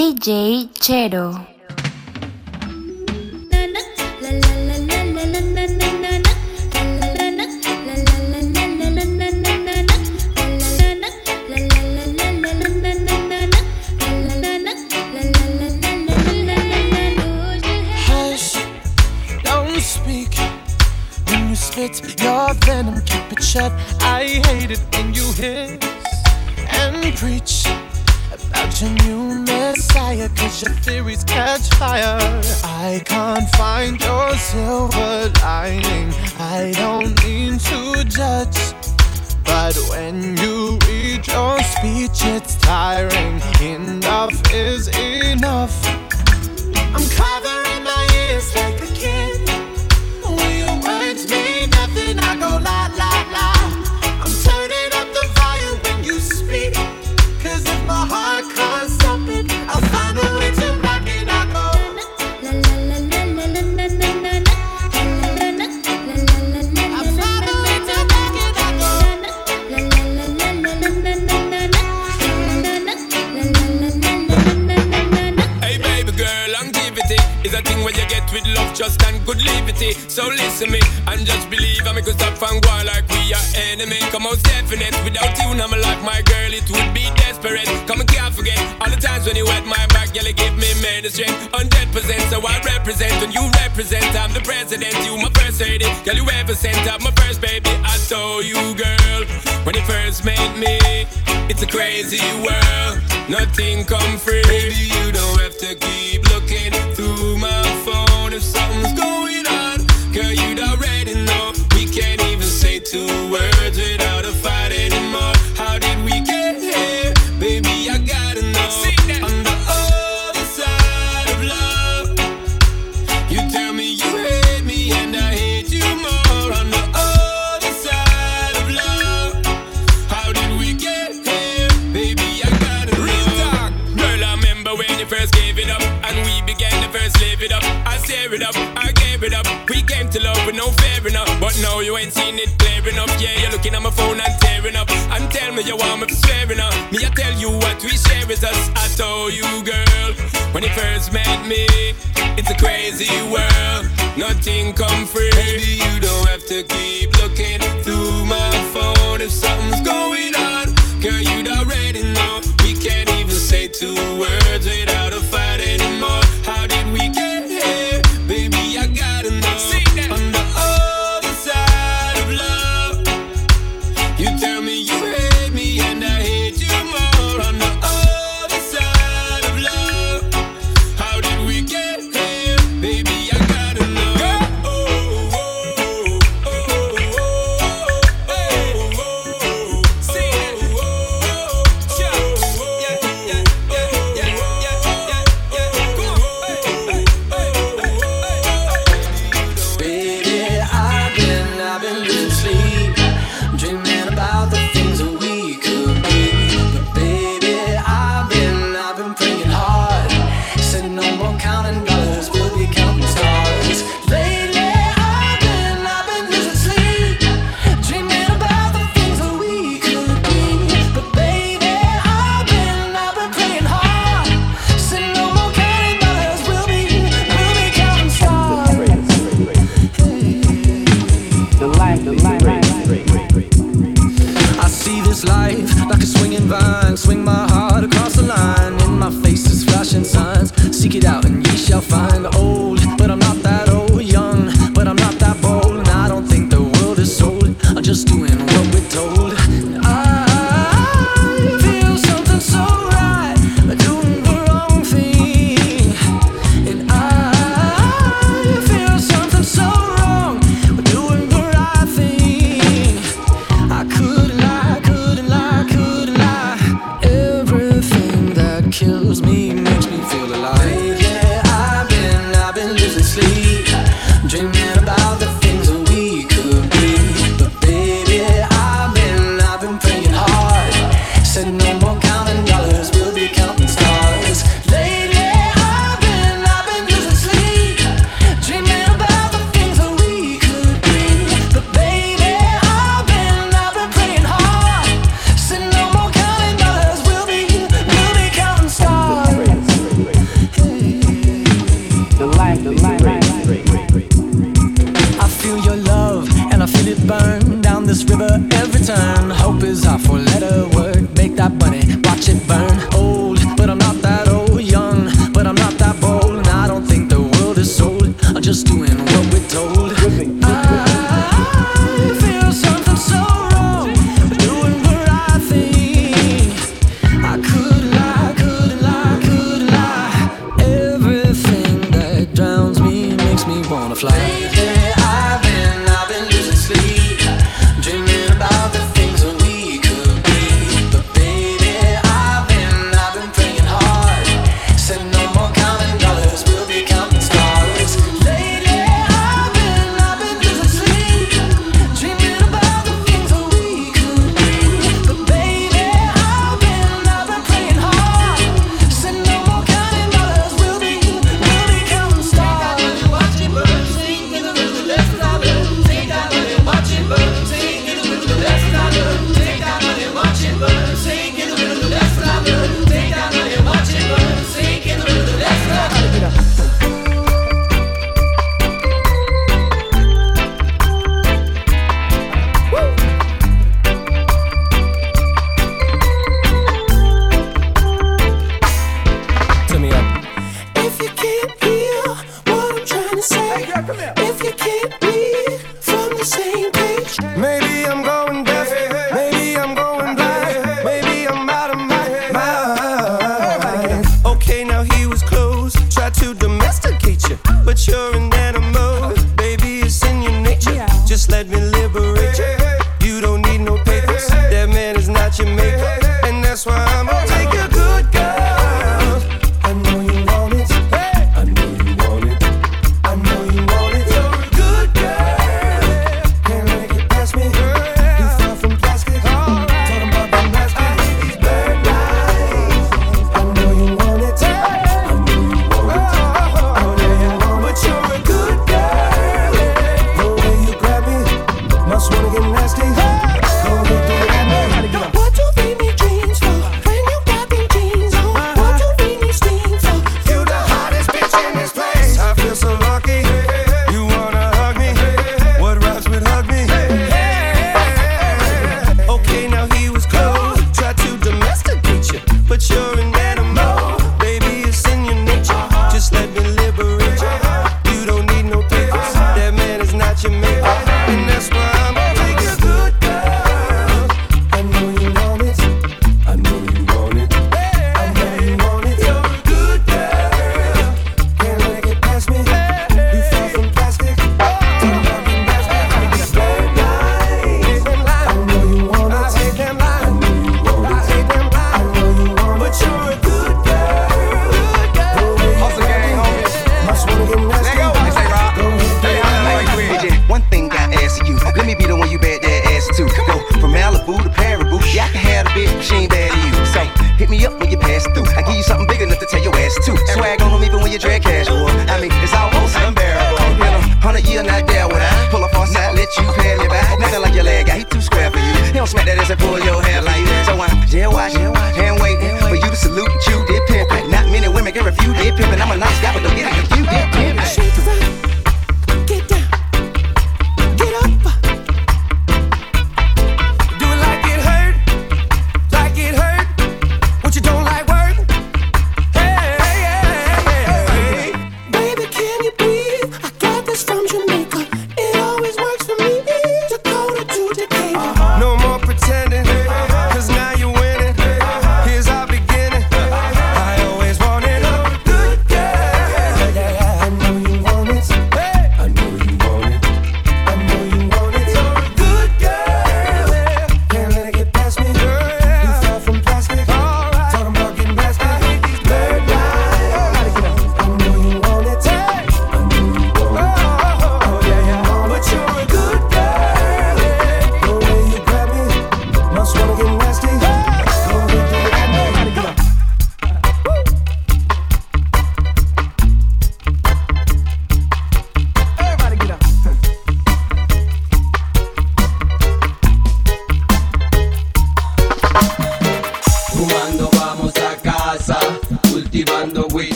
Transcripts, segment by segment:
DJ Chero. Hush, don't speak. When you spit your venom, keep it shut. I hate it when you hiss and preach about your new messiah, cause your theories catch fire. I can't find your silver lining. I don't mean to judge. But when you read your speech, it's tiring. Enough is enough. I'm covering crazy world. Nothing come free. Baby, you don't have to keep looking through my phone if something's going on. Girl, you'd already know. We can't even say two words without ain't seen it clear enough. Yeah, you're looking at my phone and tearing up. And tell me you want me to swear enough. Me, I tell you what we share is us. I told you, girl, when you first met me, it's a crazy world. Nothing come free. Baby, you don't have to keep said no more counting dollars, we'll be counting stars. Lately, I've been, I've been losing sleep, dreaming about the things that we could be. But baby, I've been, I've been praying hard, said no more counting dollars, we'll be, we'll be counting stars. The life, the I see this life like a swinging vine. Swing my flashing signs. Seek it out and ye shall find. Old,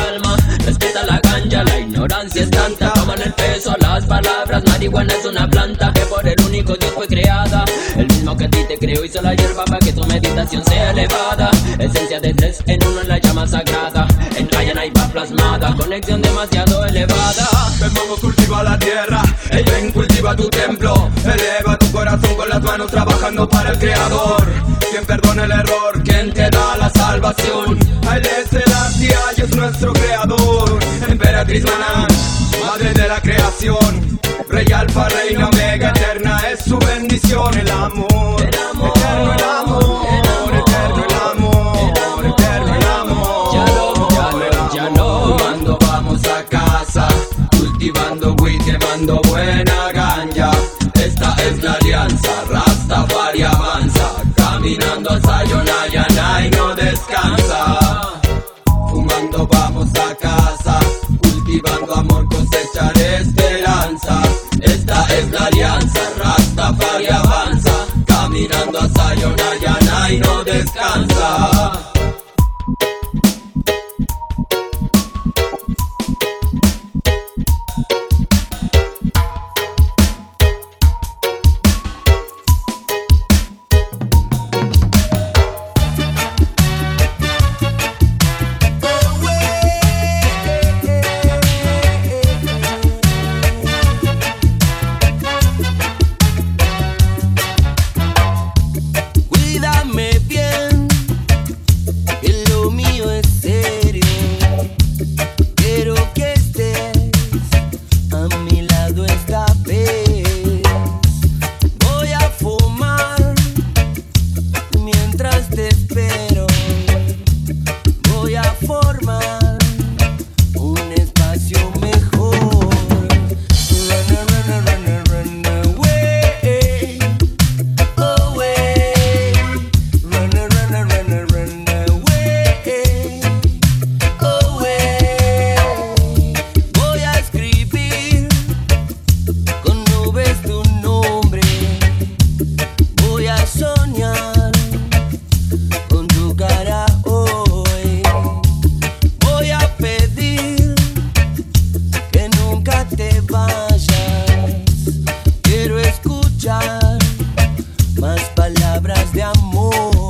calma Respeta la ganja, la ignorancia es tanta. Toman el peso las palabras, marihuana es una planta Que por el único Dios fue creada. El mismo que a ti te creó hizo la hierba para que tu meditación sea elevada. Esencia de tres en uno en la llama sagrada. En Ayana y va plasmada, conexión demasiado elevada. Ven vamos cultiva la tierra, el ven cultiva tu templo. Eleva tu corazón con las manos trabajando para el creador. Quien perdona el error, quien te da la salvación nuestro creador Emperatriz Manan, madre de la creación Rey Alfa, Reina Omega, eterna es su bendición El amor, palabras de amor.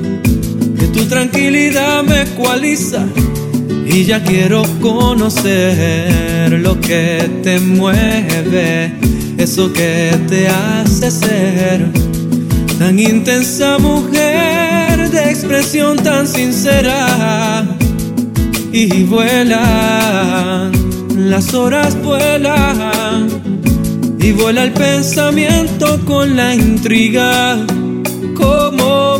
Tu tranquilidad me ecualiza y ya quiero conocer lo que te mueve, eso que te hace ser tan intensa mujer de expresión tan sincera. Y vuelan, las horas vuelan, y vuela el pensamiento con la intriga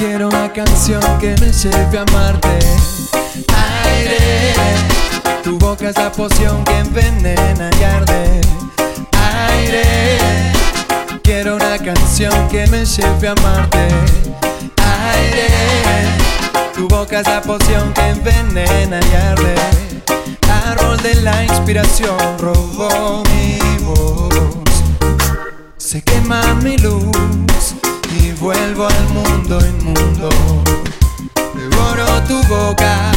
Quiero una canción que me lleve a amarte. Aire, tu boca es la poción que envenena y arde. Aire, quiero una canción que me lleve a amarte. Aire, tu boca es la poción que envenena y arde. Árbol de la inspiración robó mi voz. Se quema mi luz y vuelvo al mundo inmundo. Devoro tu boca,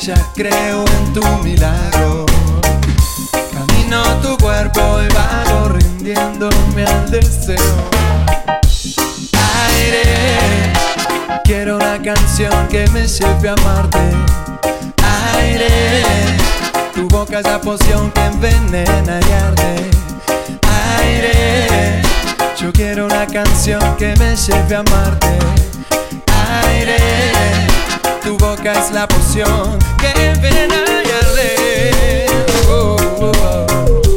ya creo en tu milagro. Camino tu cuerpo y vago rindiéndome al deseo. Aire, quiero una canción que me lleve a amarte. Aire, tu boca es la poción que envenena y arde. Aire, yo quiero una canción que me lleve a amarte. Aire, tu boca es la poción que ven y arde. Oh.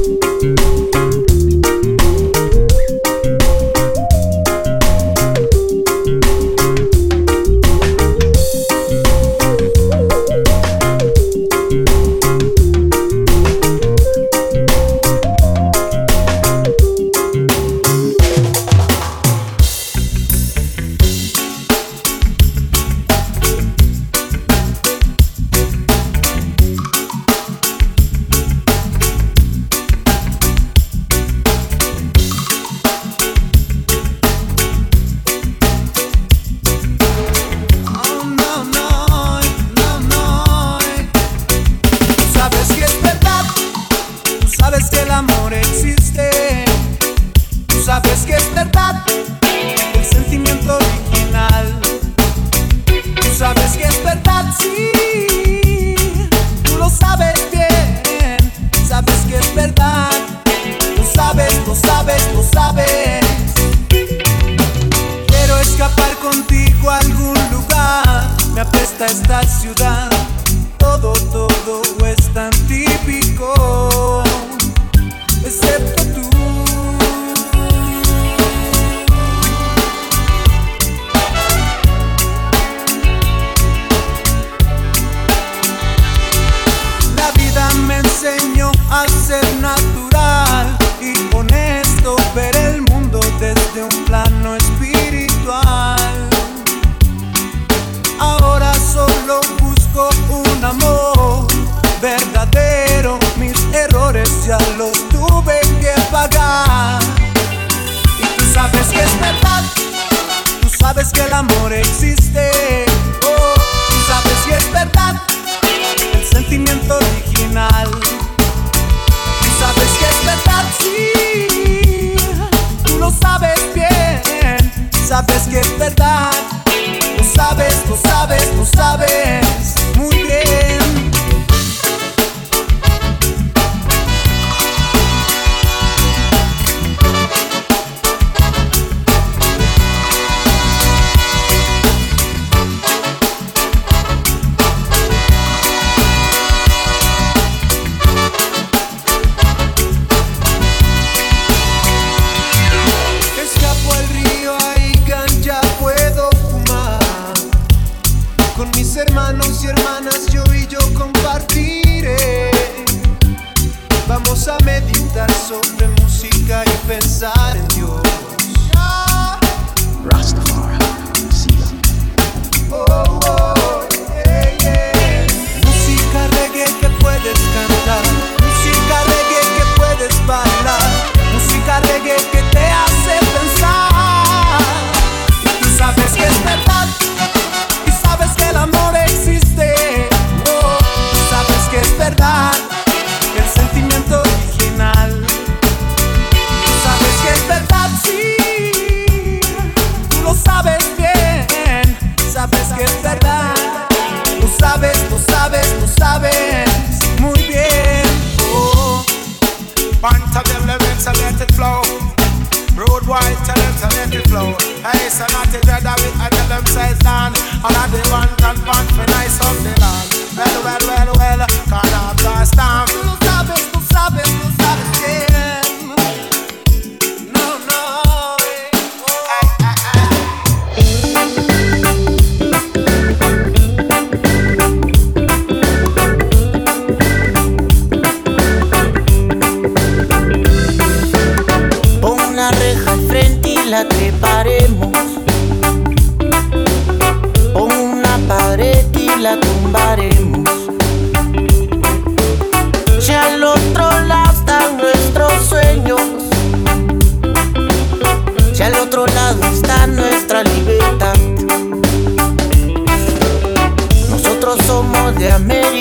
tumbaremos. Si al otro lado están nuestros sueños, si al otro lado está nuestra libertad, nosotros somos de América.